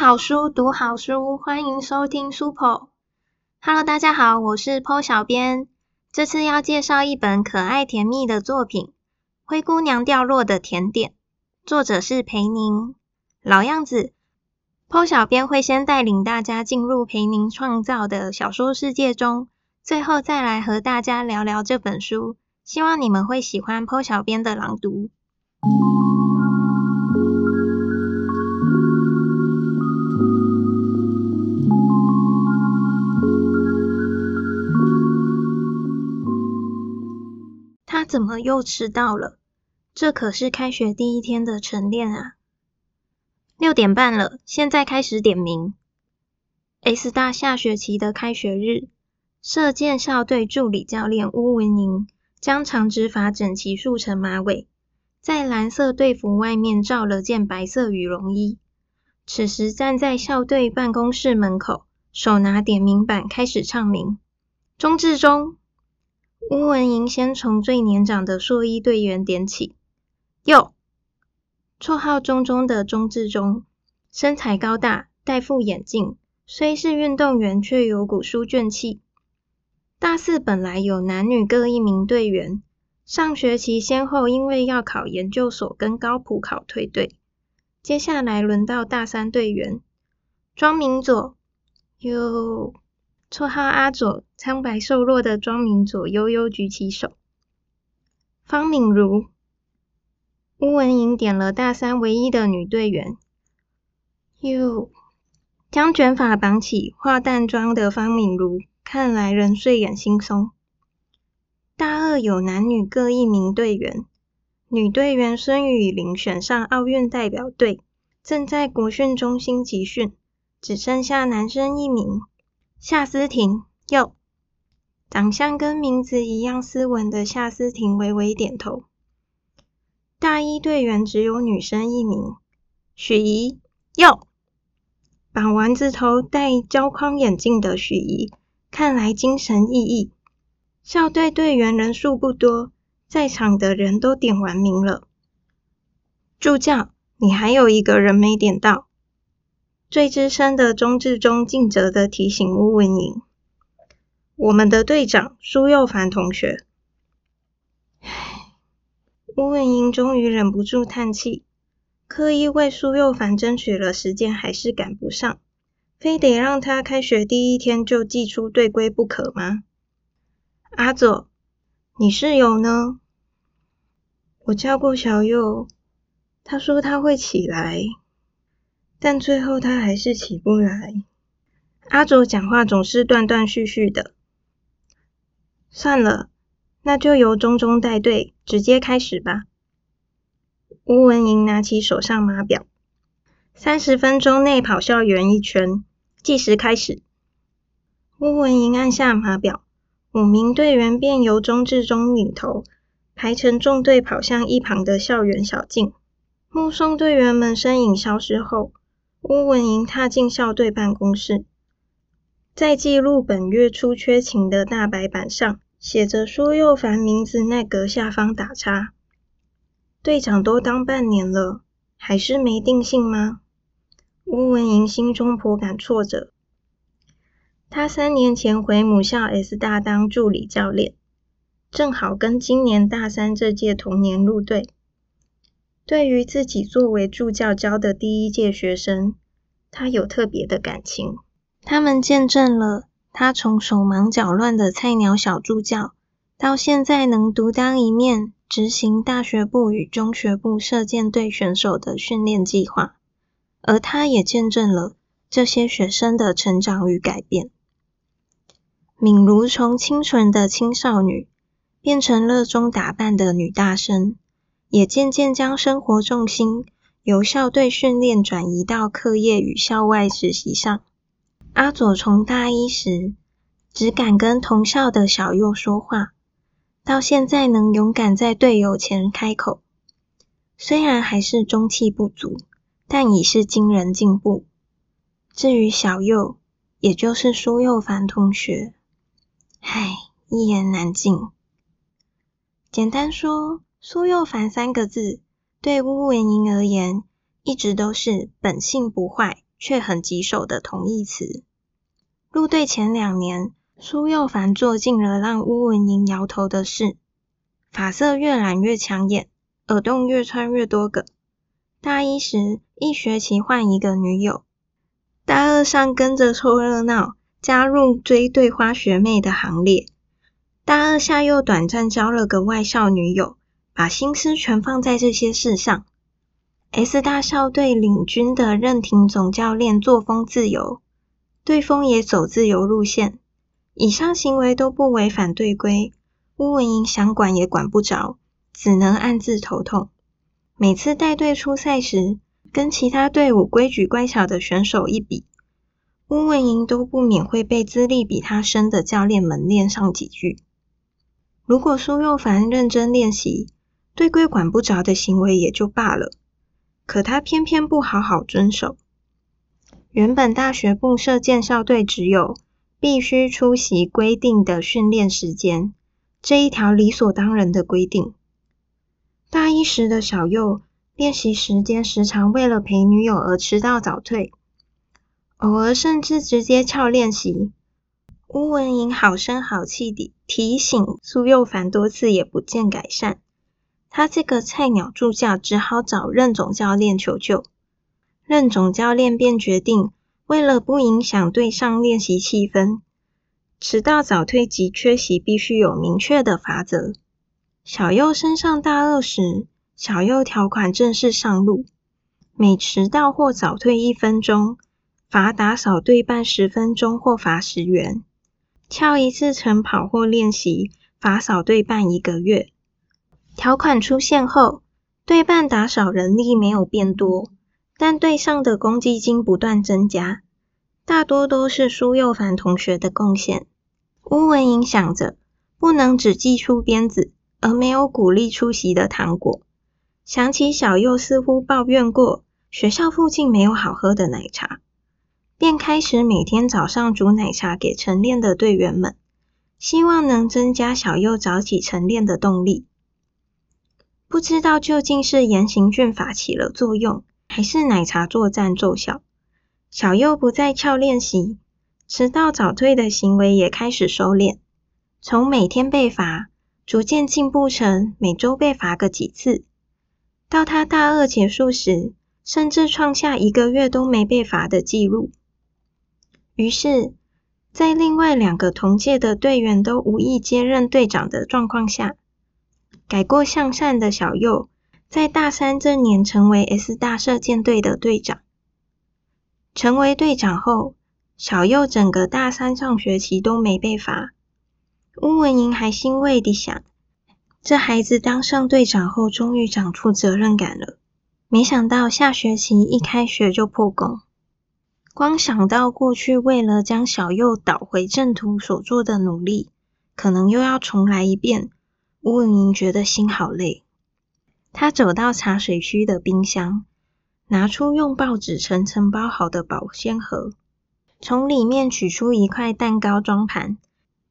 好书，读好书，欢迎收听 Super。Hello，大家好，我是 Po 小编。这次要介绍一本可爱甜蜜的作品《灰姑娘掉落的甜点》，作者是裴宁。老样子，Po 小编会先带领大家进入裴宁创造的小说世界中，最后再来和大家聊聊这本书。希望你们会喜欢 Po 小编的朗读。怎么又迟到了？这可是开学第一天的晨练啊！六点半了，现在开始点名。S 大下学期的开学日，射箭校队助理教练巫文宁将长直发整齐束成马尾，在蓝色队服外面罩了件白色羽绒衣。此时站在校队办公室门口，手拿点名板开始唱名：钟志忠。巫文莹先从最年长的硕一队员点起，哟，绰号中中的钟志忠，身材高大，戴副眼镜，虽是运动员，却有股书卷气。大四本来有男女各一名队员，上学期先后因为要考研究所跟高普考退队，接下来轮到大三队员。庄明佐，哟。绰号阿左，苍白瘦弱的庄明佐悠悠举起手。方敏如，乌文莹点了大三唯一的女队员。哟，将卷发绑起，化淡妆的方敏如，看来仍睡眼惺忪。大二有男女各一名队员，女队员孙雨玲选上奥运代表队，正在国训中心集训，只剩下男生一名。夏思婷，哟，长相跟名字一样斯文的夏思婷微微点头。大一队员只有女生一名，许怡，哟，绑丸子头、戴胶框眼镜的许怡，看来精神奕奕。校队队员人数不多，在场的人都点完名了。助教，你还有一个人没点到。最资深的钟志忠尽责的提醒巫文莹：“我们的队长苏佑凡同学。”唉，巫文英终于忍不住叹气，刻意为苏佑凡争取了时间，还是赶不上，非得让他开学第一天就寄出队规不可吗？阿佐，你室友呢？我叫过小佑，他说他会起来。但最后他还是起不来。阿卓讲话总是断断续续的。算了，那就由中中带队，直接开始吧。吴文莹拿起手上码表，三十分钟内跑校园一圈，计时开始。吴文莹按下码表，五名队员便由中至中领头，排成纵队跑向一旁的校园小径。目送队员们身影消失后。巫文莹踏进校队办公室，在记录本月初缺勤的大白板上，写着苏又凡名字那格下方打叉。队长都当半年了，还是没定性吗？巫文莹心中颇感挫折。他三年前回母校 S 大当助理教练，正好跟今年大三这届同年入队。对于自己作为助教教的第一届学生，他有特别的感情。他们见证了他从手忙脚乱的菜鸟小助教，到现在能独当一面执行大学部与中学部射箭队选手的训练计划，而他也见证了这些学生的成长与改变。敏如从清纯的青少女，变成热衷打扮的女大生。也渐渐将生活重心由校队训练转移到课业与校外实习上。阿佐从大一时只敢跟同校的小佑说话，到现在能勇敢在队友前开口，虽然还是中气不足，但已是惊人进步。至于小佑，也就是苏佑凡同学，唉，一言难尽。简单说。苏又凡三个字，对巫文莹而言，一直都是本性不坏，却很棘手的同义词。入队前两年，苏又凡做尽了让巫文莹摇头的事：发色越染越抢眼，耳洞越穿越多个。大一时，一学期换一个女友；大二上跟着凑热闹，加入追对花学妹的行列；大二下又短暂交了个外校女友，把心思全放在这些事上。S 大校队领军的任廷总教练作风自由，队风也走自由路线。以上行为都不违反队规，乌文莹想管也管不着，只能暗自头痛。每次带队出赛时，跟其他队伍规矩乖巧的选手一比，乌文莹都不免会被资历比他深的教练们练上几句。如果苏又凡认真练习，对规管不着的行为也就罢了。可他偏偏不好好遵守。原本大学部设建校队只有必须出席规定的训练时间这一条理所当然的规定。大一时的小右练习时间时常为了陪女友而迟到早退，偶尔甚至直接翘练习。乌文莹好声好气地提醒苏佑凡多次，也不见改善。他这个菜鸟助教只好找任总教练求救，任总教练便决定，为了不影响队上练习气氛，迟到早退及缺席必须有明确的罚则。小右升上大二时，小右条款正式上路，每迟到或早退一分钟，罚打扫队办十分钟或罚十元；翘一次晨跑或练习，罚扫队办一个月。条款出现后，对半打扫人力没有变多，但队上的公积金不断增加，大多都是苏佑凡同学的贡献。乌文英想着，不能只寄出鞭子，而没有鼓励出席的糖果。想起小右似乎抱怨过学校附近没有好喝的奶茶，便开始每天早上煮奶茶给晨练的队员们，希望能增加小右早起晨练的动力。不知道究竟是严刑峻法起了作用，还是奶茶作战奏效。小右不再翘练习，迟到早退的行为也开始收敛。从每天被罚，逐渐进步成每周被罚个几次。到他大二结束时，甚至创下一个月都没被罚的记录。于是，在另外两个同届的队员都无意接任队长的状况下，改过向善的小右，在大三这年成为 S 大射箭队的队长。成为队长后，小右整个大三上学期都没被罚。乌文莹还欣慰地想：这孩子当上队长后，终于长出责任感了。没想到下学期一开学就破功。光想到过去为了将小右导回正途所做的努力，可能又要重来一遍。吴文莹觉得心好累，他走到茶水区的冰箱，拿出用报纸层层包好的保鲜盒，从里面取出一块蛋糕装盘，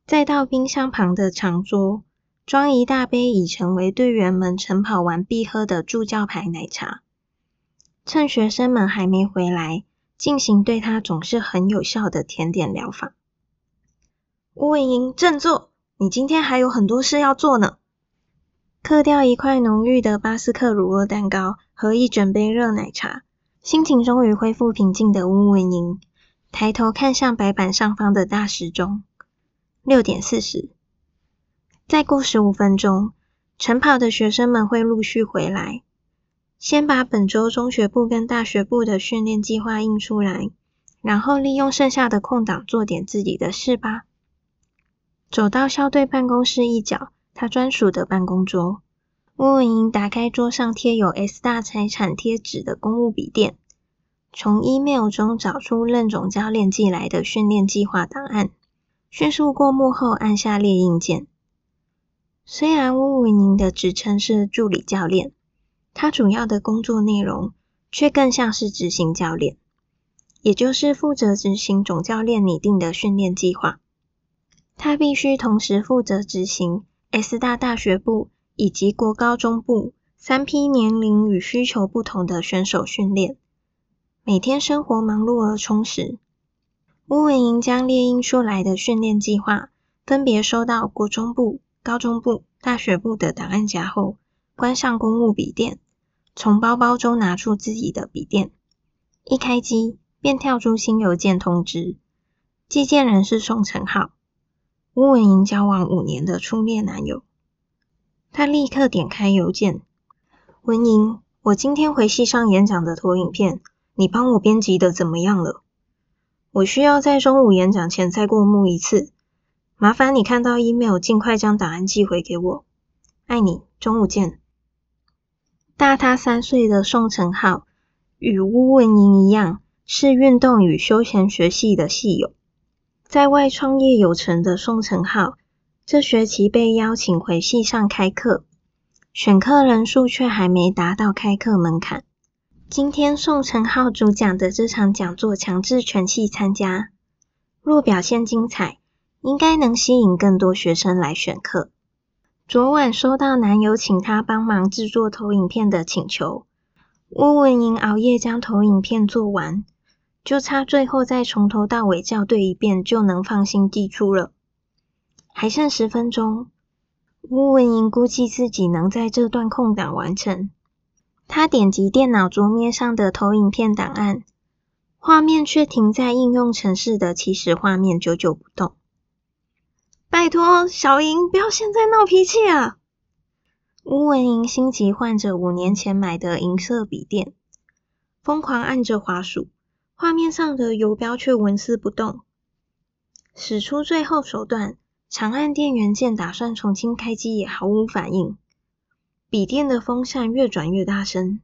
再到冰箱旁的长桌，装一大杯已成为队员们晨跑完必喝的助教牌奶茶，趁学生们还没回来，进行对他总是很有效的甜点疗法。吴文莹振作！你今天还有很多事要做呢。刻掉一块浓郁的巴斯克乳酪蛋糕和一整杯热奶茶，心情终于恢复平静的乌文莹抬头看向白板上方的大时钟，六点四十。再过十五分钟，晨跑的学生们会陆续回来。先把本周中学部跟大学部的训练计划印出来，然后利用剩下的空档做点自己的事吧。走到校队办公室一角，他专属的办公桌。吴文莹打开桌上贴有 S 大财产贴纸的公务笔电，从 email 中找出任总教练寄来的训练计划档案，迅速过目后按下列印键。虽然吴文莹的职称是助理教练，他主要的工作内容却更像是执行教练，也就是负责执行总教练拟定的训练计划。他必须同时负责执行 S 大大学部以及国高中部三批年龄与需求不同的选手训练，每天生活忙碌而充实。乌文莹将猎鹰出来的训练计划分别收到国中部、高中部、大学部的档案夹后，关上公务笔电，从包包中拿出自己的笔电，一开机便跳出新邮件通知，寄件人是宋成浩，乌文莹交往五年的初恋男友。他立刻点开邮件，文莹，我今天回系上演讲的投影片，你帮我编辑的怎么样了？我需要在中午演讲前再过目一次，麻烦你看到 email 尽快将档案寄回给我。爱你，中午见。大他三岁的宋承浩与乌文莹一样，是运动与休闲学系的系友，在外创业有成的宋成浩，这学期被邀请回系上开课，选课人数却还没达到开课门槛。今天宋成浩主讲的这场讲座强制全系参加，若表现精彩，应该能吸引更多学生来选课。昨晚收到男友请他帮忙制作投影片的请求，乌文莹熬夜将投影片做完，就差最后再从头到尾校对一遍，就能放心寄出了。还剩十分钟，乌文莹估计自己能在这段空档完成。他点击电脑桌面上的投影片档案，画面却停在应用程式的起始画面，久久不动。拜托，小莹，不要现在闹脾气啊！吴文莹心急换着五年前买的银色笔电，疯狂按着滑鼠，画面上的游标却纹丝不动。使出最后手段，长按电源键，打算重新开机，也毫无反应。笔电的风扇越转越大声，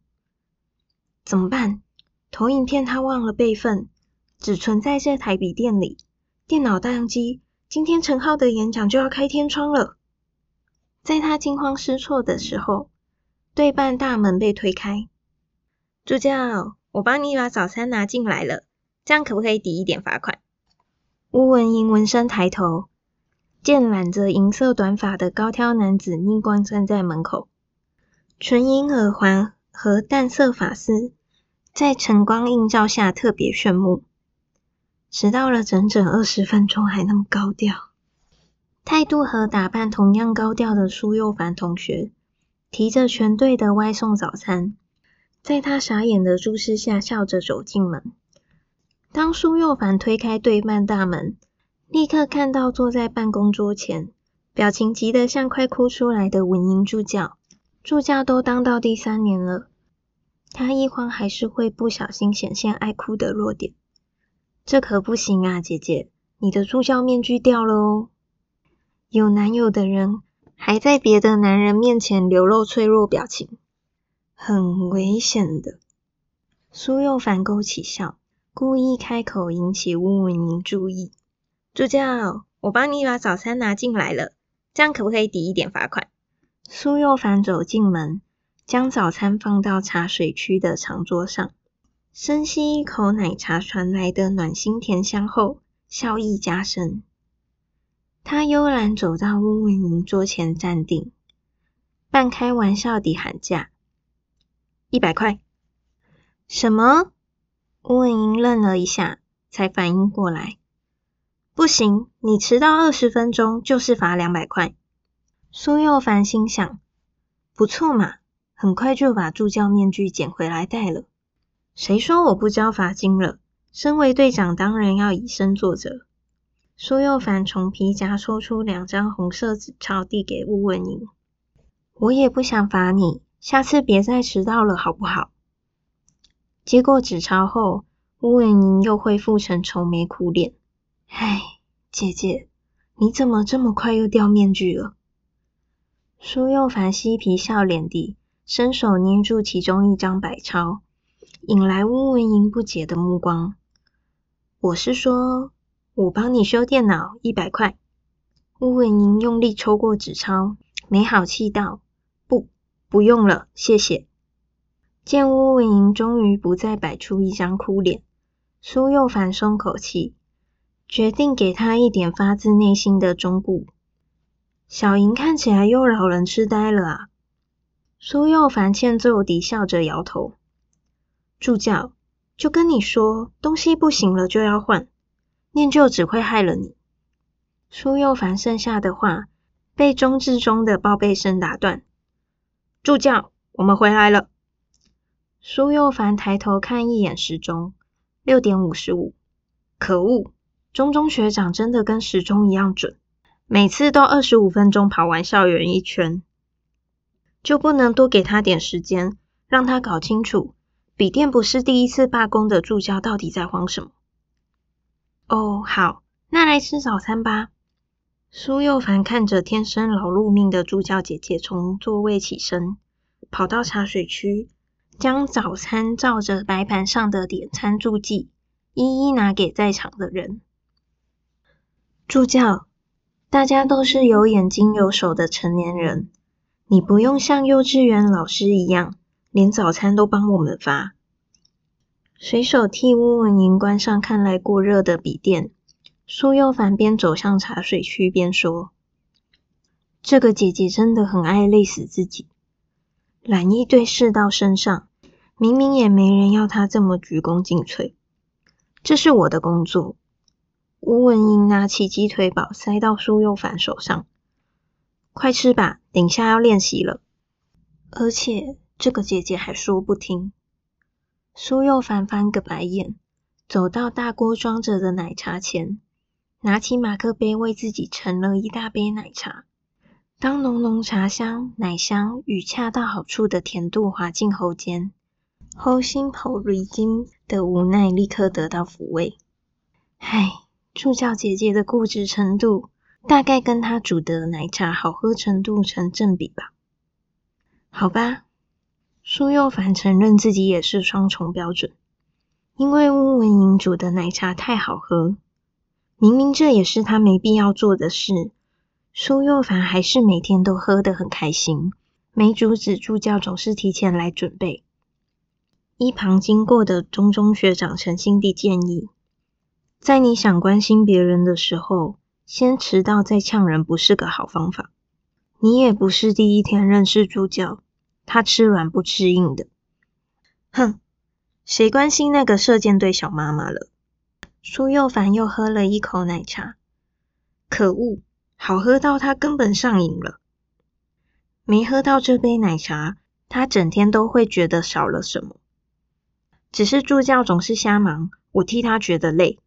怎么办？投影片他忘了备份，只存在这台笔电里。电脑宕机，今天陈浩的演讲就要开天窗了。在他惊慌失措的时候，对半大门被推开。助教，我帮你把早餐拿进来了，这样可不可以抵一点罚款？乌文英闻声抬头，见染着银色短发的高挑男子逆光站在门口。纯银耳环和淡色发丝，在晨光映照下特别炫目。迟到了整整二十分钟，还那么高调，态度和打扮同样高调的苏佑凡同学，提着全队的外送早餐，在他傻眼的注视下，笑着走进门。当苏又凡推开对面大门，立刻看到坐在办公桌前，表情急得像快哭出来的文英助教。助教都当到第三年了，他一慌还是会不小心显现爱哭的弱点，这可不行啊，姐姐，你的助教面具掉了哦。有男友的人还在别的男人面前流露脆弱表情，很危险的。苏又凡勾起笑，故意开口引起乌文莹注意。助教，我帮你把早餐拿进来了，这样可不可以抵一点罚款？苏又凡走进门，将早餐放到茶水区的长桌上，深吸一口奶茶传来的暖心甜香后，笑意加深。他悠然走到乌文莹桌前站定，半开玩笑地喊价：“一百块。”什么？乌文莹愣了一下，才反应过来：“不行，你迟到二十分钟就是罚两百块。”苏又凡心想：不错嘛，很快就把助教面具捡回来戴了。谁说我不交罚金了？身为队长，当然要以身作则。苏又凡从皮夹抽出两张红色纸钞，递给吴文英：“我也不想罚你，下次别再迟到了，好不好？”接过纸钞后，乌文莹又恢复成愁眉苦脸：“唉，姐姐，你怎么这么快又掉面具了？”苏又凡嬉皮笑脸地伸手捏住其中一张百钞，引来乌文莹不解的目光。我是说，我帮你修电脑，一百块。乌文莹用力抽过纸钞，没好气道：“不，用了，谢谢。”见乌文莹终于不再摆出一张哭脸，苏又凡松口气，决定给他一点发自内心的忠告。小莹看起来又老人痴呆了啊！苏又凡欠揍地笑着摇头。助教，就跟你说，东西不行了就要换，念旧只会害了你。苏又凡剩下的话被钟志忠的报备声打断。助教，我们回来了。苏又凡抬头看一眼时钟，六点五十五。可恶，钟中学长真的跟时钟一样准，每次都二十五分钟跑完校园一圈，就不能多给他点时间，让他搞清楚笔电不是第一次罢工的助教到底在慌什么？哦，好，那来吃早餐吧。苏又凡看着天生劳碌命的助教姐姐从座位起身，跑到茶水区，将早餐照着白板上的点餐注记，一一拿给在场的人。助教，大家都是有眼睛有手的成年人，你不用像幼稚园老师一样，连早餐都帮我们发。随手替乌文莹关上看来过热的笔电。苏又凡边走向茶水区边说：“这个姐姐真的很爱累死自己，懒一堆事到身上，明明也没人要她这么鞠躬尽瘁。这是我的工作。”吴文英拿起鸡腿堡塞到苏又凡手上：“快吃吧，等下要练习了。”而且这个姐姐还说不听。苏又凡翻个白眼，走到大锅装着的奶茶前。拿起马克杯，为自己盛了一大杯奶茶。当浓浓茶香、奶香与恰到好处的甜度滑进喉间，齁心口瑞金的无奈立刻得到抚慰。唉，助教姐姐的固执程度，大概跟她煮的奶茶好喝程度成正比吧。好吧，苏又凡承认自己也是双重标准，因为乌文莹煮的奶茶太好喝。明明这也是他没必要做的事，苏又凡还是每天都喝得很开心。没阻止助教总是提前来准备。一旁经过的中中学长诚心地建议，在你想关心别人的时候，先迟到再呛人不是个好方法。你也不是第一天认识助教，他吃软不吃硬的。哼，谁关心那个射箭队小妈妈了？苏又凡又喝了一口奶茶，可恶，好喝到他根本上瘾了。没喝到这杯奶茶，他整天都会觉得少了什么。只是助教总是瞎忙，我替他觉得累。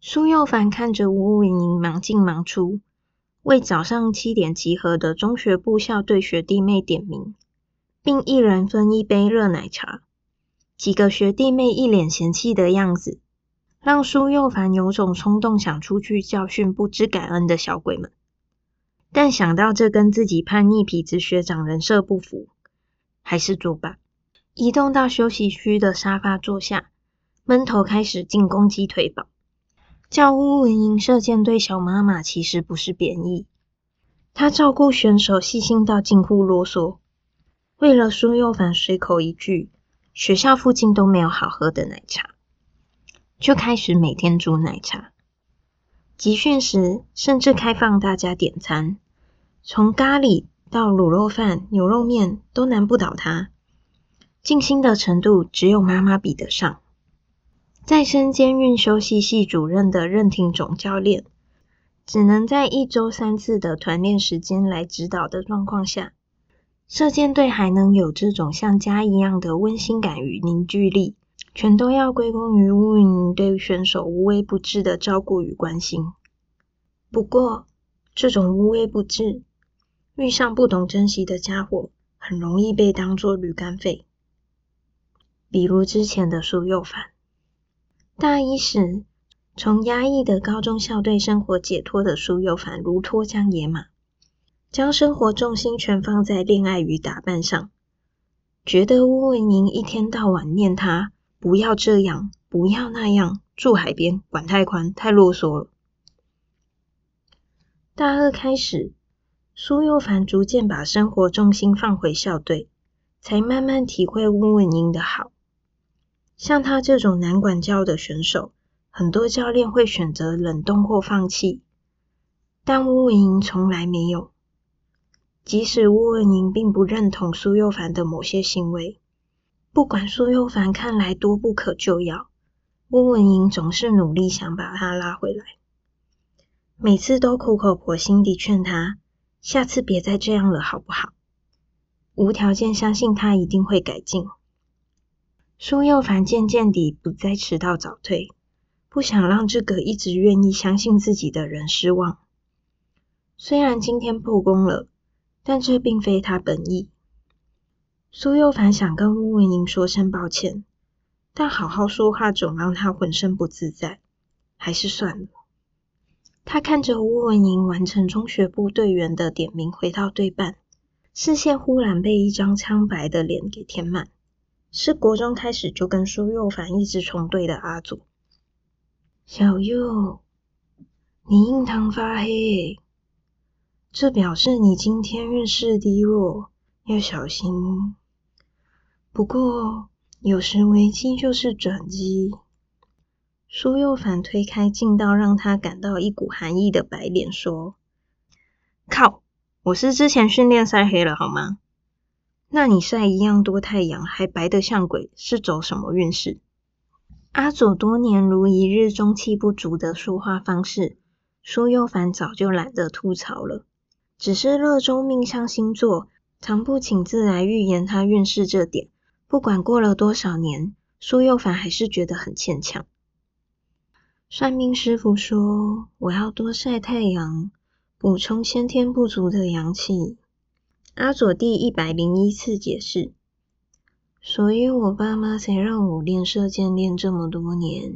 苏又凡看着吴文莹忙进忙出，为早上七点集合的中学部校队学弟妹点名，并一人分一杯热奶茶。几个学弟妹一脸嫌弃的样子。让苏又凡有种冲动想出去教训不知感恩的小鬼们，但想到这跟自己叛逆痞子学长人设不符，还是作罢。移动到休息区的沙发坐下，闷头开始进攻鸡腿堡。叫乌文营射箭队小妈妈其实不是贬义，她照顾选手细心到近乎啰嗦。为了苏又凡随口一句，学校附近都没有好喝的奶茶。就开始每天煮奶茶，集训时甚至开放大家点餐，从咖喱到卤肉饭、牛肉面都难不倒他。尽心的程度只有妈妈比得上。在身兼运休息系主任的任庭总教练，只能在一周三次的团练时间来指导的状况下，射箭队还能有这种像家一样的温馨感与凝聚力。全都要归功于乌云对选手无微不至的照顾与关心。不过，这种无微不至，遇上不懂珍惜的家伙，很容易被当作驴肝肺。比如之前的苏佑凡，大一时从压抑的高中校队生活解脱的苏佑凡，如脱缰野马，将生活重心全放在恋爱与打扮上，觉得乌文莹一天到晚念他。不要这样，不要那样。住海边，管太宽，太啰嗦了。大二开始，苏佑凡逐渐把生活重心放回校队，才慢慢体会乌文英的好。像他这种难管教的选手，很多教练会选择冷冻或放弃，但乌文英从来没有。即使乌文英并不认同苏佑凡的某些行为。不管苏又凡看来多不可救药，温文莹总是努力想把他拉回来，每次都苦口婆心地劝他，下次别再这样了，好不好？无条件相信他一定会改进。苏又凡渐渐地不再迟到早退，不想让这个一直愿意相信自己的人失望。虽然今天破功了，但这并非他本意。苏幼凡想跟乌文莹说声抱歉，但好好说话总让他浑身不自在，还是算了。他看着乌文莹完成中学部队员的点名，回到队办，视线忽然被一张苍白的脸给填满，是国中开始就跟苏幼凡一直重对的阿祖。小佑，你印堂发黑，这表示你今天运势低落，要小心。不过，有时危机就是转机。苏幼凡推开近到让他感到一股寒意的白脸，说：“靠，我是之前训练晒黑了好吗？那你晒一样多太阳，还白得像鬼，是走什么运势？”阿佐多年如一日中气不足的说话方式，苏幼凡早就懒得吐槽了，只是热衷命相星座，常不请自来预言他运势这点。不管过了多少年，苏幼凡还是觉得很牵强。算命师傅说：“我要多晒太阳，补充先天不足的阳气。”阿佐第一百零一次解释：“所以我爸妈才让我练射箭练这么多年。”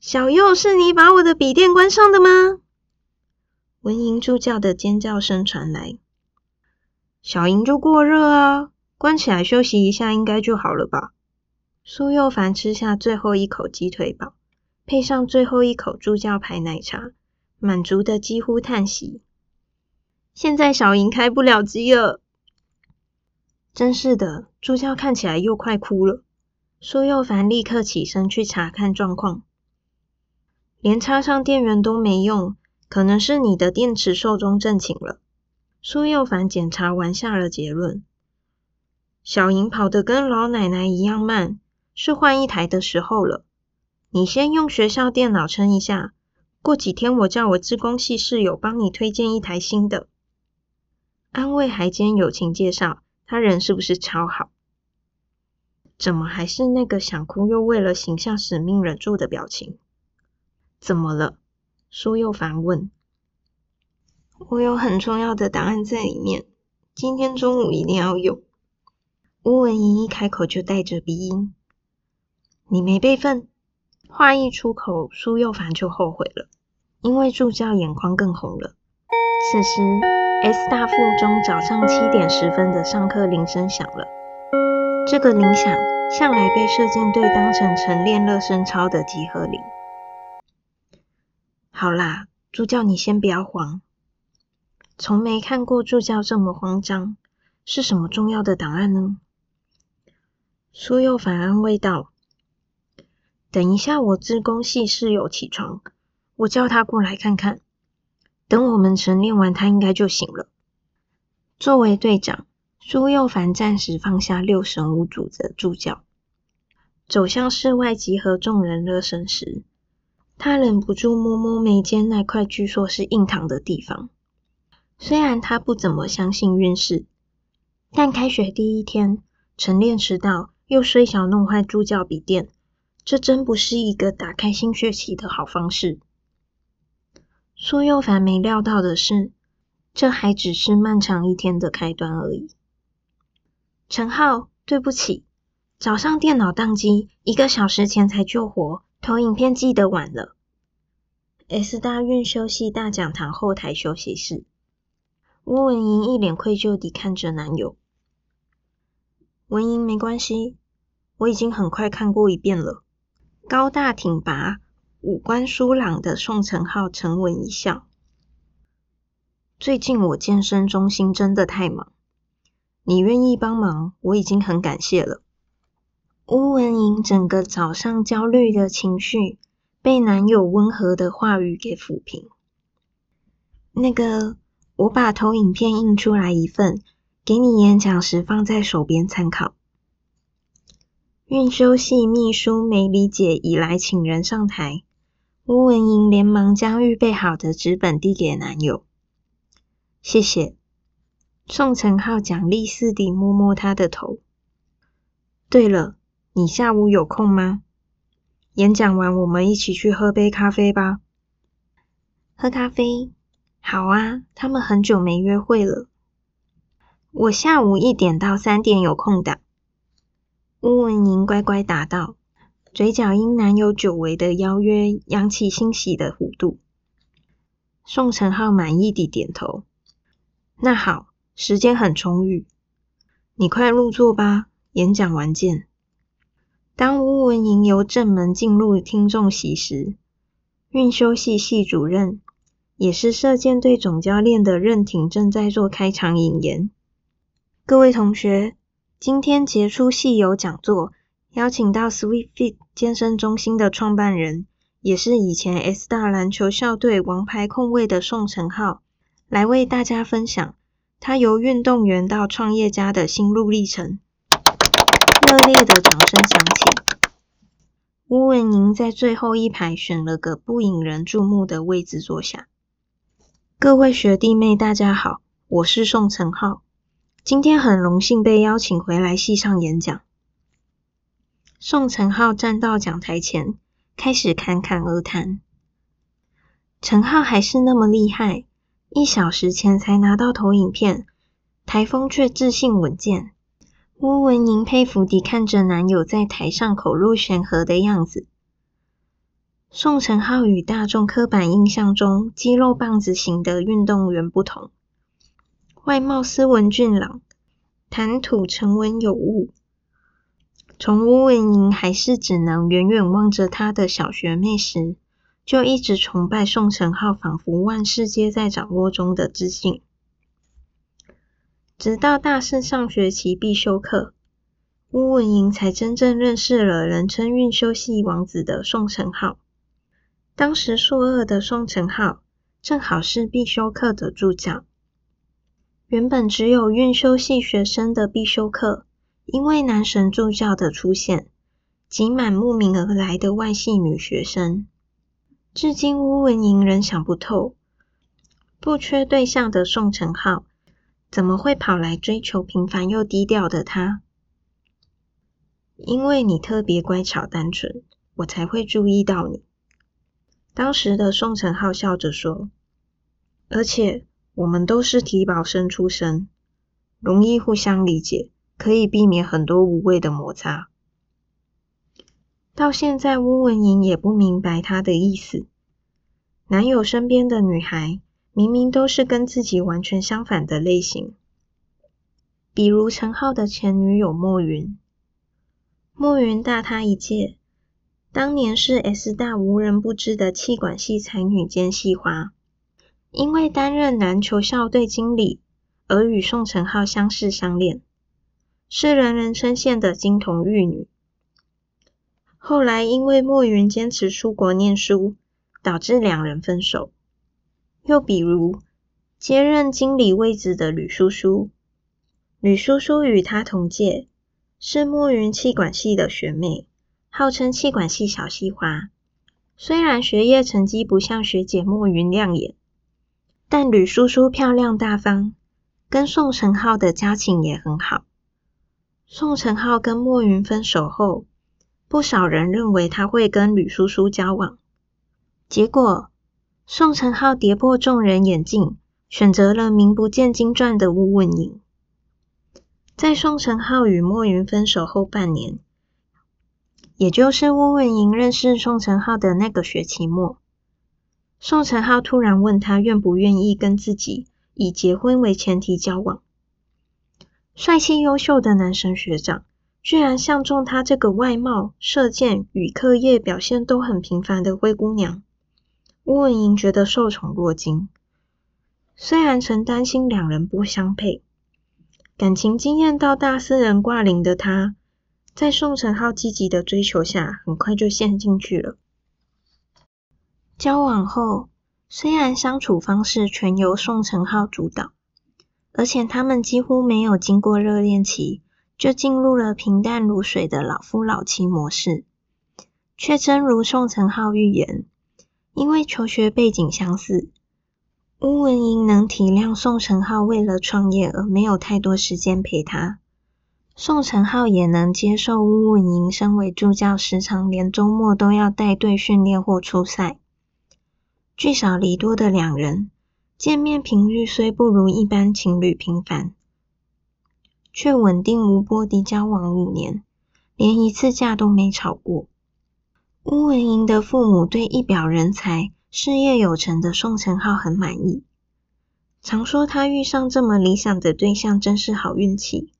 小右，是你把我的笔电关上的吗？文莹助教的尖叫声传来。小莹就过热啊。关起来休息一下，应该就好了吧？苏又凡吃下最后一口鸡腿堡，配上最后一口助教牌奶茶，满足的几乎叹息。现在小莹开不了机了，真是的，助教看起来又快哭了。苏又凡立刻起身去查看状况，连插上电源都没用，可能是你的电池寿终正寝了。苏又凡检查完下了结论。小莹跑得跟老奶奶一样慢，是换一台的时候了。你先用学校电脑撑一下，过几天我叫我自工系室友帮你推荐一台新的。安慰还兼友情介绍，他人是不是超好？怎么还是那个想哭又为了形象使命忍住的表情？怎么了？苏又凡问。我有很重要的答案在里面，今天中午一定要用。乌文莹一开口就带着鼻音，你没备份。话一出口，苏幼凡就后悔了，因为助教眼眶更红了。此时，S 大附中早上七点十分的上课铃声响了。这个铃响向来被射箭队当成晨练热身操的集合铃。好啦，助教你先不要慌，从没看过助教这么慌张。是什么重要的档案呢？苏又凡安慰道：“等一下，我自工系室友起床，我叫他过来看看。等我们晨练完，他应该就醒了。”作为队长，苏又凡暂时放下六神无主的助教，走向室外集合众人热身时，他忍不住摸摸眉间那块据说是硬糖的地方。虽然他不怎么相信运势，但开学第一天晨练迟到。又虽小弄坏助教笔电，这真不是一个打开新学期的好方式。苏又凡没料到的是，这还只是漫长一天的开端而已。陈浩，对不起，早上电脑宕机，一个小时前才救活，投影片记得晚了。S 大运休息大讲堂后台休息室，吴文莹一脸愧疚地看着男友。文莹，没关系。我已经很快看过一遍了。高大挺拔、五官疏朗的宋承浩沉稳一笑。最近我健身中心真的太忙，你愿意帮忙，我已经很感谢了。乌文莹整个早上焦虑的情绪被男友温和的话语给抚平。那个，我把投影片印出来一份，给你演讲时放在手边参考。运修系秘书梅里姐已来请人上台。吴文莹连忙将预备好的纸本递给男友，谢谢。宋承浩奖励似地摸摸他的头。对了，你下午有空吗？演讲完，我们一起去喝杯咖啡吧。喝咖啡？好啊，他们很久没约会了。我下午一点到三点有空的。吴文莹乖乖答道。嘴角因男友久违的邀约扬起欣喜的弧度，宋承浩满意地点头。那好，时间很充裕，你快入座吧。演讲完见。当乌文莹由正门进入听众席时，运修系系主任，也是射箭队总教练的任挺正在做开场引言。各位同学，今天杰出系友讲座。邀请到 Sweet Fit 健身中心的创办人，也是以前 S 大篮球校队王牌控卫的宋承浩，来为大家分享他由运动员到创业家的心路历程。热烈的掌声响起。吴文莹在最后一排选了个不引人注目的位置坐下。各位学弟妹，大家好，我是宋承浩，今天很荣幸被邀请回来系上演讲。宋承浩站到讲台前，开始侃侃而谈。陈浩还是那么厉害，一小时前才拿到投影片，台风却自信稳健。乌文莹佩服地看着男友在台上口若悬河的样子。宋承浩与大众刻板印象中肌肉棒子型的运动员不同，外貌斯文俊朗，谈吐沉稳有物。从吴文莹还是只能远远望着她的小学妹时，就一直崇拜宋承浩，仿佛万事皆在掌握中的自信。直到大四上学期必修课，吴文莹才真正认识了人称运修系王子的宋承浩。当时硕二的宋承浩正好是必修课的助教。原本只有运修系学生的必修课。因为男神助教的出现，挤满慕名而来的外系女学生。至今，乌文莹仍想不透，不缺对象的宋承浩，怎么会跑来追求平凡又低调的他？因为你特别乖巧单纯，我才会注意到你。当时的宋承浩笑着说：“而且我们都是体保生出身，容易互相理解。”可以避免很多无谓的摩擦。到现在，乌文莹也不明白他的意思。男友身边的女孩，明明都是跟自己完全相反的类型。比如陈浩的前女友莫云，莫云大他一届，当年是 S 大无人不知的气管系才女兼系花，因为担任篮球校队经理而与宋承浩相识相恋。是人人称羡的金童玉女。后来因为莫云坚持出国念书，导致两人分手。又比如接任经理位置的吕叔叔，吕叔叔与他同届，是莫云气管系的学妹，号称气管系小西花。虽然学业成绩不像学姐莫云亮眼，但吕叔叔漂亮大方，跟宋承浩的交情也很好。宋承浩跟莫云分手后，不少人认为他会跟吕叔叔交往。结果，宋承浩跌破众人眼镜，选择了名不见经传的乌文莹。在宋承浩与莫云分手后半年，也就是乌文莹认识宋承浩的那个学期末，宋承浩突然问他愿不愿意跟自己以结婚为前提交往。帅气优秀的男神学长，居然相中他这个外貌、射箭与课业表现都很平凡的灰姑娘。乌文莹觉得受宠若惊，虽然曾担心两人不相配，感情经验到大四人挂零的他，在宋承浩积极的追求下，很快就陷进去了。交往后，虽然相处方式全由宋承浩主导。而且他们几乎没有经过热恋期，就进入了平淡如水的老夫老妻模式。却真如宋承浩预言，因为求学背景相似，巫文英能体谅宋承浩为了创业而没有太多时间陪他。宋承浩也能接受巫文莹身为助教，时常连周末都要带队训练或出赛。聚少离多的两人，见面频率虽不如一般情侣频繁，却稳定无波地交往五年，连一次架都没吵过。巫文莹的父母对一表人才、事业有成的宋承浩很满意，常说他遇上这么理想的对象真是好运气。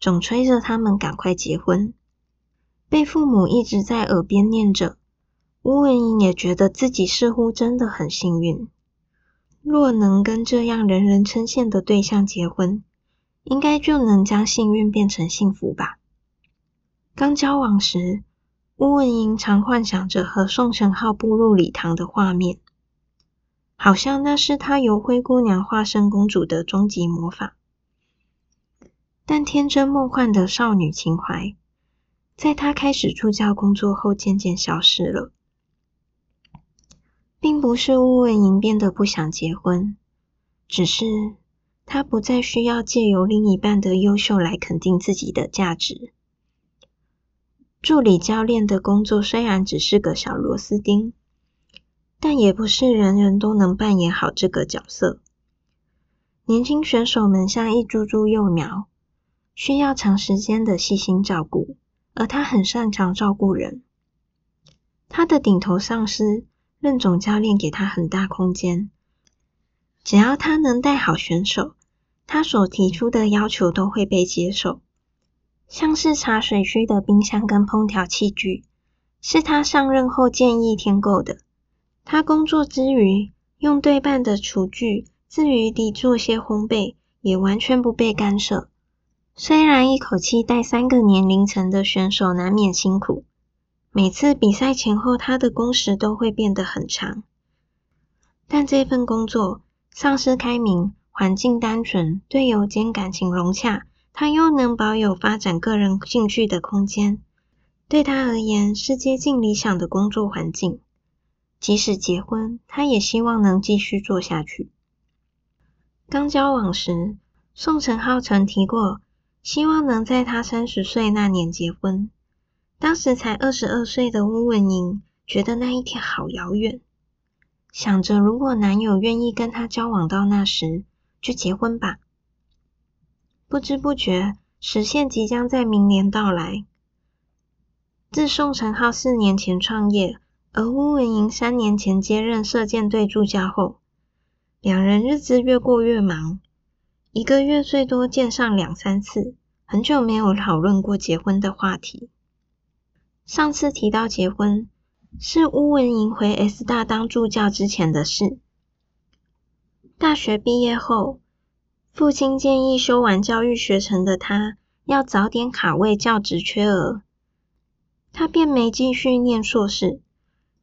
总催着他们赶快结婚，被父母一直在耳边念着。吴文英也觉得自己似乎真的很幸运，若能跟这样人人称羡的对象结婚，应该就能将幸运变成幸福吧。刚交往时，吴文英常幻想着和宋承浩步入礼堂的画面，好像那是他由灰姑娘化身公主的终极魔法。但天真梦幻的少女情怀，在她开始助教工作后渐渐消失了。并不是乌文莹变得不想结婚，只是她不再需要借由另一半的优秀来肯定自己的价值。助理教练的工作虽然只是个小螺丝钉，但也不是人人都能扮演好这个角色。年轻选手们像一株株幼苗。需要长时间的细心照顾，而他很擅长照顾人。他的顶头上司任总教练给他很大空间，只要他能带好选手，他所提出的要求都会被接受。像是茶水区的冰箱跟烹调器具，是他上任后建议添购的。他工作之余用对半的厨具，自娱地做些烘焙，也完全不被干涉。虽然一口气带三个年龄层的选手难免辛苦，每次比赛前后他的工时都会变得很长，但这份工作上司开明，环境单纯，队友间感情融洽，他又能保有发展个人兴趣的空间，对他而言是接近理想的工作环境。即使结婚，他也希望能继续做下去。刚交往时，宋承浩曾提过。希望能在他三十岁那年结婚。当时才二十二岁的乌文莹觉得那一天好遥远，想着如果男友愿意跟她交往到那时，就结婚吧。不知不觉，时限即将在明年到来。自宋承浩四年前创业，而乌文莹三年前接任射箭队助教后，两人日子越过越忙。一个月最多见上两三次，很久没有讨论过结婚的话题。上次提到结婚，是乌文莹回 S 大当助教之前的事。大学毕业后，父亲建议修完教育学程的他要早点卡位教职缺额，他便没继续念硕士，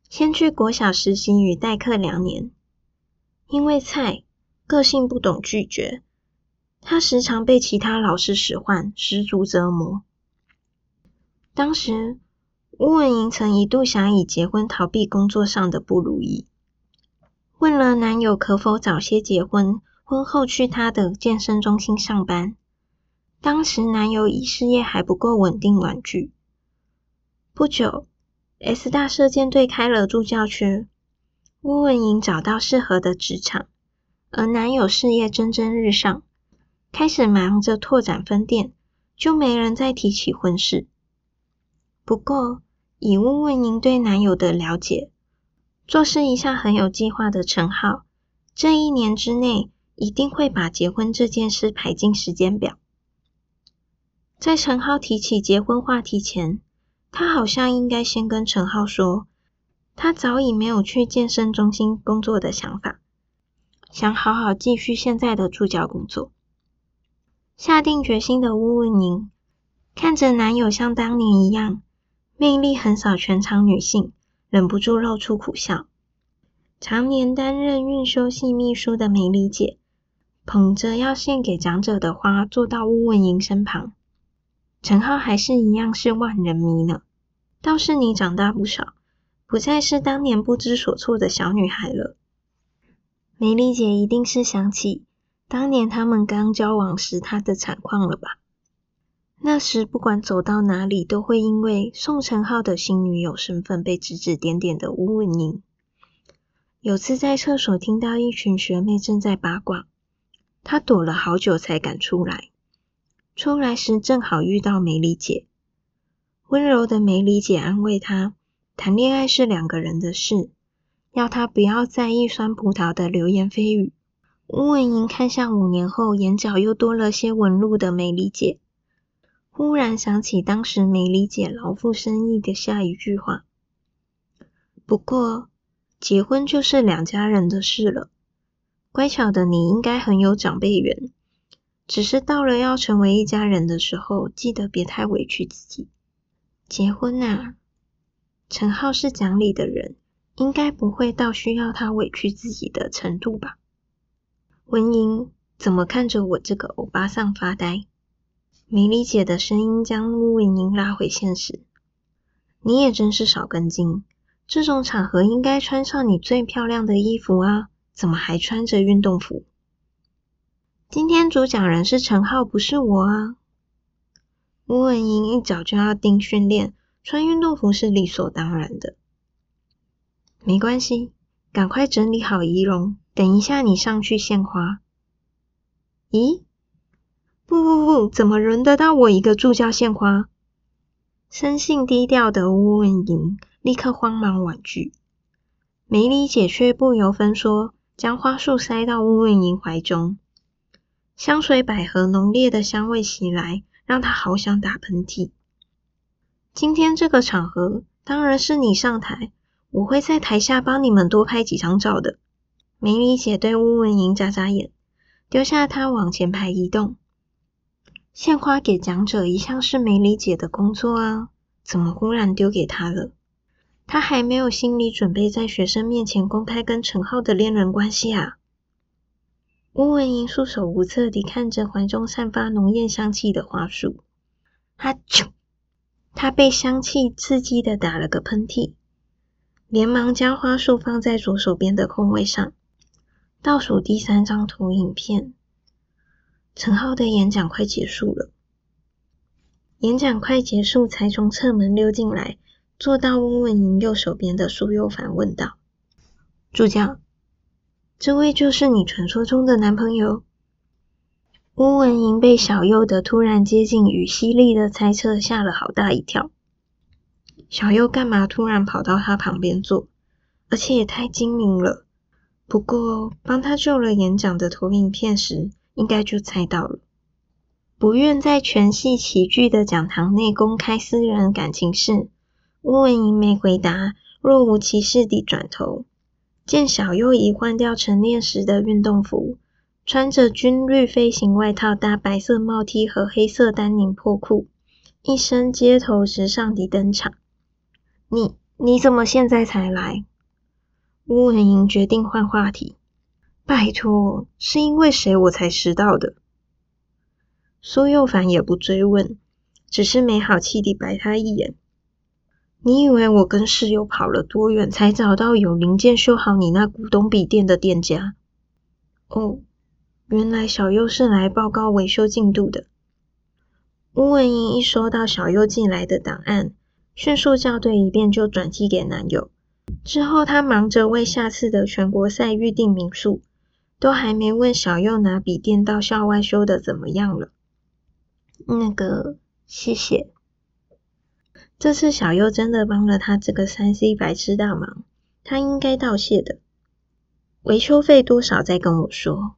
先去国小实习与代课两年。因为菜，个性不懂拒绝。他时常被其他老师使唤，十足折磨。当时，吴文莹曾一度想以结婚逃避工作上的不如意，问了男友可否早些结婚，婚后去他的健身中心上班。当时男友以事业还不够稳定婉拒。不久，S 大射箭队开了助教缺，吴文莹找到适合的职场，而男友事业蒸蒸日上。开始忙着拓展分店，就没人再提起婚事。不过，以问问您对男友的了解，做事一向很有计划的陈浩，这一年之内一定会把结婚这件事排进时间表。在陈浩提起结婚话题前，他好像应该先跟陈浩说，他早已没有去健身中心工作的想法，想好好继续现在的助教工作。下定决心的乌问宁看着男友像当年一样魅力横扫全场女性，忍不住露出苦笑。常年担任运修系秘书的美丽姐，捧着要献给长者的花，坐到乌文莹身旁。陈浩还是一样是万人迷呢。倒是你长大不少，不再是当年不知所措的小女孩了。梅丽姐一定是想起当年他们刚交往时她的惨况了吧？那时不管走到哪里，都会因为宋承浩的新女友身份被指指点点的吴文英。有次在厕所听到一群学妹正在八卦，她躲了好久才敢出来。出来时正好遇到梅丽姐。温柔的梅里姐安慰他：“谈恋爱是两个人的事，要他不要在意酸葡萄的流言蜚语。”吴文莹看向五年后眼角又多了些纹路的梅里姐，忽然想起当时没理解老父生意的下一句话：“不过结婚就是两家人的事了。乖巧的你应该很有长辈缘，只是到了要成为一家人的时候，记得别太委屈自己。”结婚啊，陈浩是讲理的人，应该不会到需要他委屈自己的程度吧？文英怎么看着我这个欧巴桑发呆？梅丽姐的声音将陆文英拉回现实。你也真是少根筋，这种场合应该穿上你最漂亮的衣服啊，怎么还穿着运动服？今天主讲人是陈浩，不是我啊。吴文英一早就要盯训练，穿运动服是理所当然的。没关系，赶快整理好仪容，等一下你上去献花。咦？不不不，怎么轮得到我一个助教献花？生性低调的吴文莹立刻慌忙婉拒。梅里姐却不由分说，将花束塞到吴文莹怀中，香水百合浓烈的香味袭来。让她好想打喷嚏。今天这个场合，当然是你上台，我会在台下帮你们多拍几张照的。梅里姐对乌文莹眨眨眼，丢下她往前排移动。献花给讲者一向是梅里姐的工作啊，怎么忽然丢给他了？他还没有心理准备在学生面前公开跟陈浩的恋人关系啊？吴文英束手无策地看着怀中散发浓艳香气的花束，他啾，他被香气刺激的打了个喷嚏，连忙将花束放在左手边的空位上。倒数第三张图影片，陈浩的演讲快结束了。演讲快结束，才从侧门溜进来，坐到吴文英右手边的苏有凡问道：“助教。”这位就是你传说中的男朋友？乌文莹被小右的突然接近与犀利的猜测吓了好大一跳。小右干嘛突然跑到他旁边坐？而且也太精明了。不过帮他救了演讲的投影片时，应该就猜到了。不愿在全系齐聚的讲堂内公开私人感情事，乌文莹没回答，若无其事地转头。见小右已换掉晨练时的运动服，穿着军绿飞行外套搭白色帽 T 和黑色丹宁破裤，一身街头时尚地登场。你你怎么现在才来？吴文莹决定换话题。拜托，是因为谁我才迟到的？苏又凡也不追问，只是没好气地白他一眼。你以为我跟室友跑了多远才找到有零件修好你那古董笔电的店家？哦，原来小优是来报告维修进度的。吴文英一收到小优寄来的档案，迅速校对一遍就转寄给男友。之后她忙着为下次的全国赛预定民宿，都还没问小优拿笔电到校外修的怎么样了。那个，谢谢。这次小优真的帮了他这个三 C 白痴大忙，他应该道谢的。维修费多少再跟我说。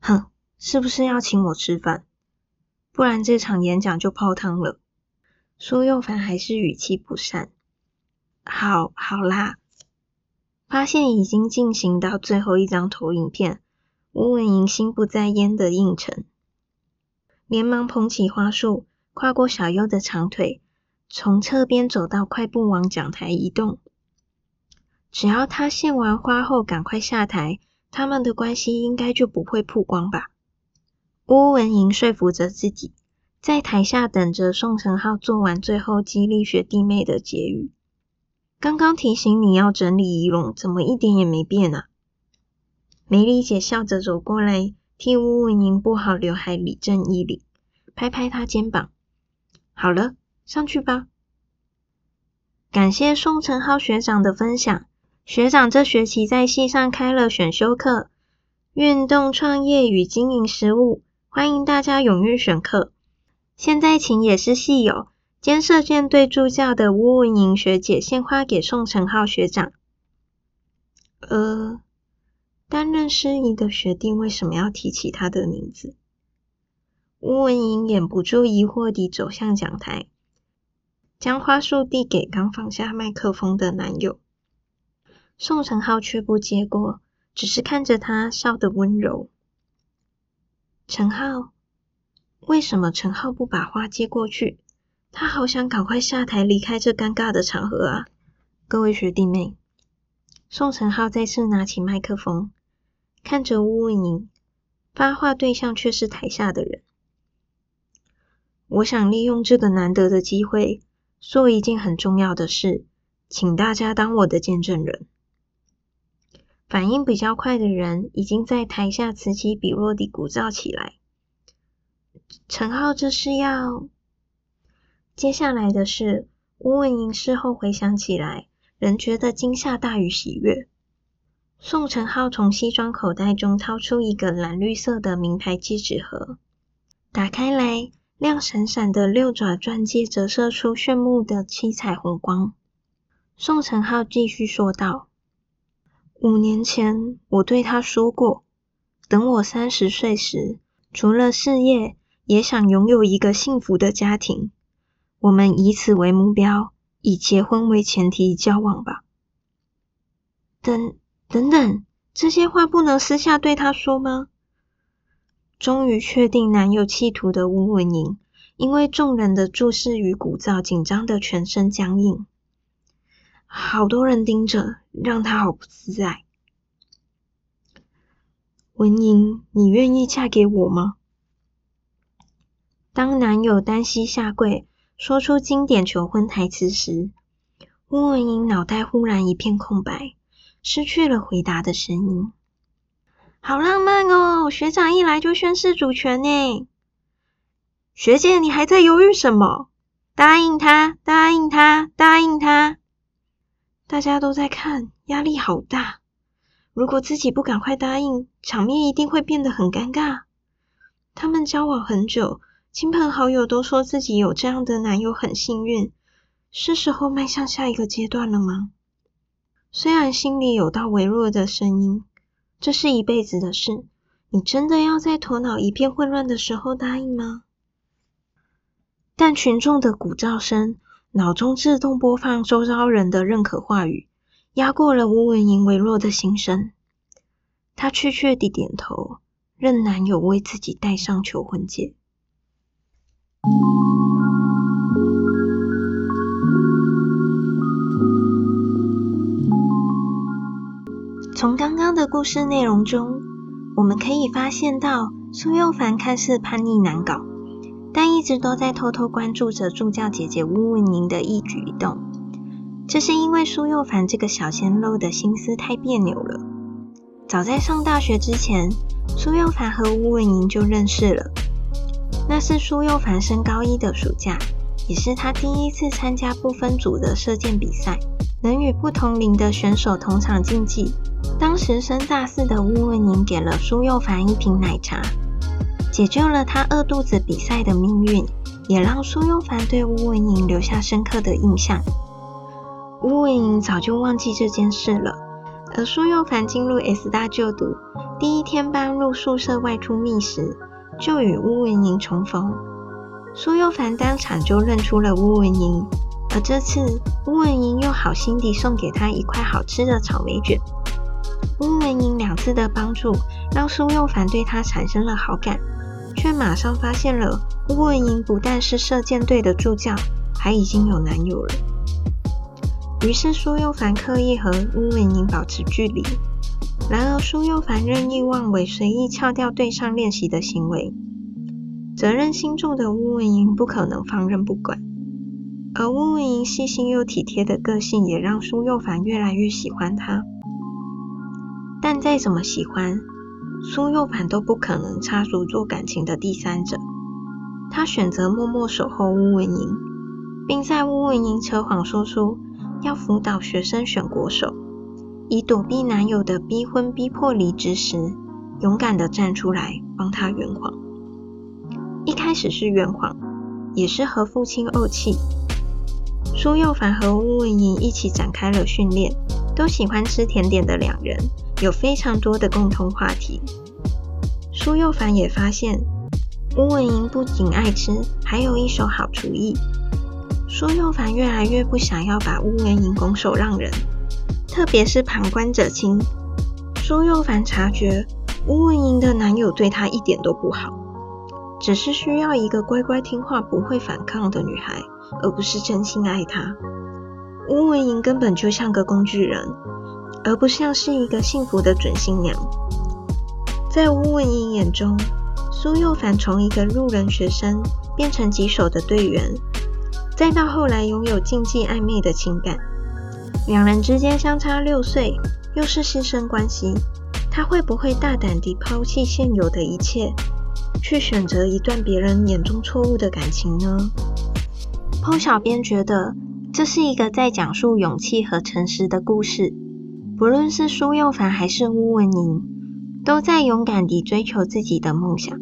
哼，是不是要请我吃饭？不然这场演讲就泡汤了。苏佑凡还是语气不善。好，好啦。发现已经进行到最后一张投影片，吴文莹心不在焉的应承，连忙捧起花束，跨过小优的长腿。从侧边走到快步往讲台移动。只要他献完花后赶快下台，他们的关系应该就不会曝光吧？吴文莹说服着自己，在台下等着宋承浩做完最后激励学弟妹的结语。刚刚提醒你要整理仪容，怎么一点也没变啊？梅丽姐笑着走过来，替乌文莹拨好刘海，理正衣领，拍拍她肩膀：“好了，上去吧。”感谢宋承浩学长的分享。学长这学期在系上开了选修课，运动创业与经营实务，欢迎大家踊跃选课。现在请也是系友兼射箭队助教的乌文莹学姐献花给宋承浩学长。呃，担任司仪的学弟为什么要提起他的名字？乌文莹掩不住疑惑地走向讲台，将花束递给刚放下麦克风的男友。宋承浩却不接过，只是看着他，笑得温柔。陈浩。为什么陈浩不把花接过去？他好想赶快下台离开这尴尬的场合啊！各位学弟妹，宋承浩再次拿起麦克风，看着乌文莹，发话对象却是台下的人。我想利用这个难得的机会，做一件很重要的事，请大家当我的见证人。反应比较快的人，已经在台下此起彼落地鼓噪起来。陈浩，这是要接下来的事。吴文莹事后回想起来，仍觉得惊吓大于喜悦。宋承浩从西装口袋中掏出一个蓝绿色的名牌戒指盒，打开来，亮闪闪的六爪钻戒折射出炫目的七彩虹光。宋承浩继续说道：“五年前，我对他说过，等我三十岁时，除了事业。”也想拥有一个幸福的家庭，我们以此为目标，以结婚为前提交往吧。等等等，这些话不能私下对他说吗？终于确定男友企图的吴文莹，因为众人的注视与鼓噪，紧张的全身僵硬。好多人盯着，让他好不自在。文莹，你愿意嫁给我吗？当男友单膝下跪，说出经典求婚台词时，乌文英脑袋忽然一片空白，失去了回答的声音。好浪漫哦！学长一来就宣誓主权呢。学姐，你还在犹豫什么？答应他，答应他，答应他！大家都在看，压力好大。如果自己不赶快答应，场面一定会变得很尴尬。他们交往很久。亲朋好友都说自己有这样的男友很幸运，是时候迈向下一个阶段了吗？虽然心里有道微弱的声音，这是一辈子的事，你真的要在头脑一片混乱的时候答应吗？但群众的鼓噪声，脑中自动播放周遭人的认可话语，压过了吴文莹微弱的心声。她怯怯地点头，任男友为自己戴上求婚戒。从刚刚的故事内容中，我们可以发现到苏又凡看似叛逆难搞，但一直都在偷偷关注着助教姐姐巫文莹的一举一动。这是因为苏又凡这个小鲜肉的心思太别扭了。早在上大学之前，苏又凡和巫文莹就认识了。那是苏又凡升高一的暑假，也是他第一次参加不分组的射箭比赛，能与不同龄的选手同场竞技。当时升大四的乌文宁给了苏又凡一瓶奶茶，解救了他饿肚子比赛的命运，也让苏又凡对乌文宁留下深刻的印象。乌文宁早就忘记这件事了，而苏又凡进入 S 大就读，第一天搬入宿舍外出觅食。就与乌文莹重逢，苏又凡当场就认出了乌文莹，而这次乌文莹又好心地送给他一块好吃的草莓卷。乌文莹两次的帮助，让苏又凡对他产生了好感，却马上发现了乌文莹不但是射箭队的助教，还已经有男友了。于是苏又凡刻意和乌文莹保持距离。然而，苏又凡任意妄为、随意翘掉对上练习的行为，责任心重的乌文莹不可能放任不管，而乌文莹细心又体贴的个性也让苏又凡越来越喜欢她。但再怎么喜欢，苏又凡都不可能插足做感情的第三者。他选择默默守候乌文莹，并在乌文莹扯谎说出要辅导学生选国手，以躲避男友的逼婚逼迫离职时，勇敢的站出来帮他圆谎。一开始是圆谎，也是和父亲怄气。苏又凡和乌文莹一起展开了训练，都喜欢吃甜点的两人。有非常多的共同话题。苏又凡也发现，乌文莹不仅爱吃，还有一手好厨艺。苏又凡越来越不想要把乌文莹拱手让人，特别是旁观者清。苏又凡察觉，吴文莹的男友对她一点都不好，只是需要一个乖乖听话、不会反抗的女孩，而不是真心爱她。吴文莹根本就像个工具人。而不像是一个幸福的准新娘。在吴文英眼中，苏又凡从一个路人学生变成棘手的队员，再到后来拥有禁忌暧昧的情感，两人之间相差六岁，又是师生关系，他会不会大胆地抛弃现有的一切，去选择一段别人眼中错误的感情呢？剖小编觉得这是一个在讲述勇气和诚实的故事。不论是苏又凡还是乌文莹，都在勇敢地追求自己的梦想，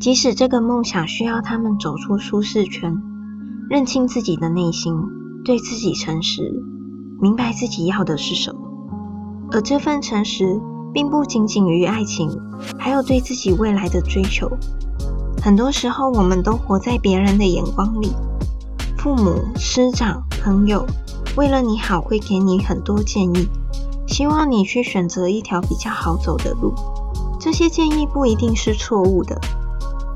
即使这个梦想需要他们走出舒适圈，认清自己的内心，对自己诚实，明白自己要的是什么。而这份诚实，并不仅仅于爱情，还有对自己未来的追求。很多时候，我们都活在别人的眼光里，父母、师长、朋友，为了你好，会给你很多建议。希望你去选择一条比较好走的路，这些建议不一定是错误的。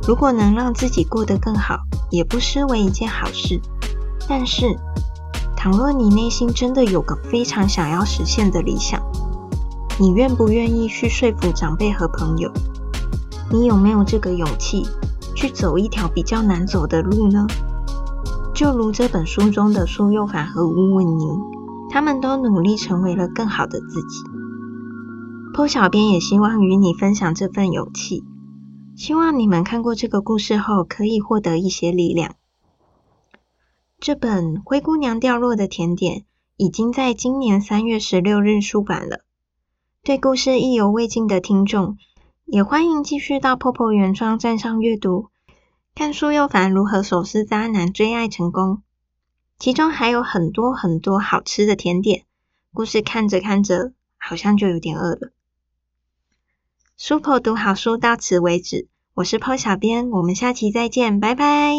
如果能让自己过得更好，也不失为一件好事。但是，倘若你内心真的有个非常想要实现的理想，你愿不愿意去说服长辈和朋友？你有没有这个勇气去走一条比较难走的路呢？就如这本书中的苏幼凡和吴文宁。他们都努力成为了更好的自己。坡小编也希望与你分享这份勇气，希望你们看过这个故事后可以获得一些力量。这本《灰姑娘掉落的甜点》已经在今年三月十六日出版了。对故事意犹未尽的听众，也欢迎继续到 Popo 原创站上阅读，看苏又凡如何手撕渣男追爱成功。其中还有很多很多好吃的甜点，故事看着看着，好像就有点饿了。Super 读好书到此为止，我是 PO 小编，我们下期再见，拜拜。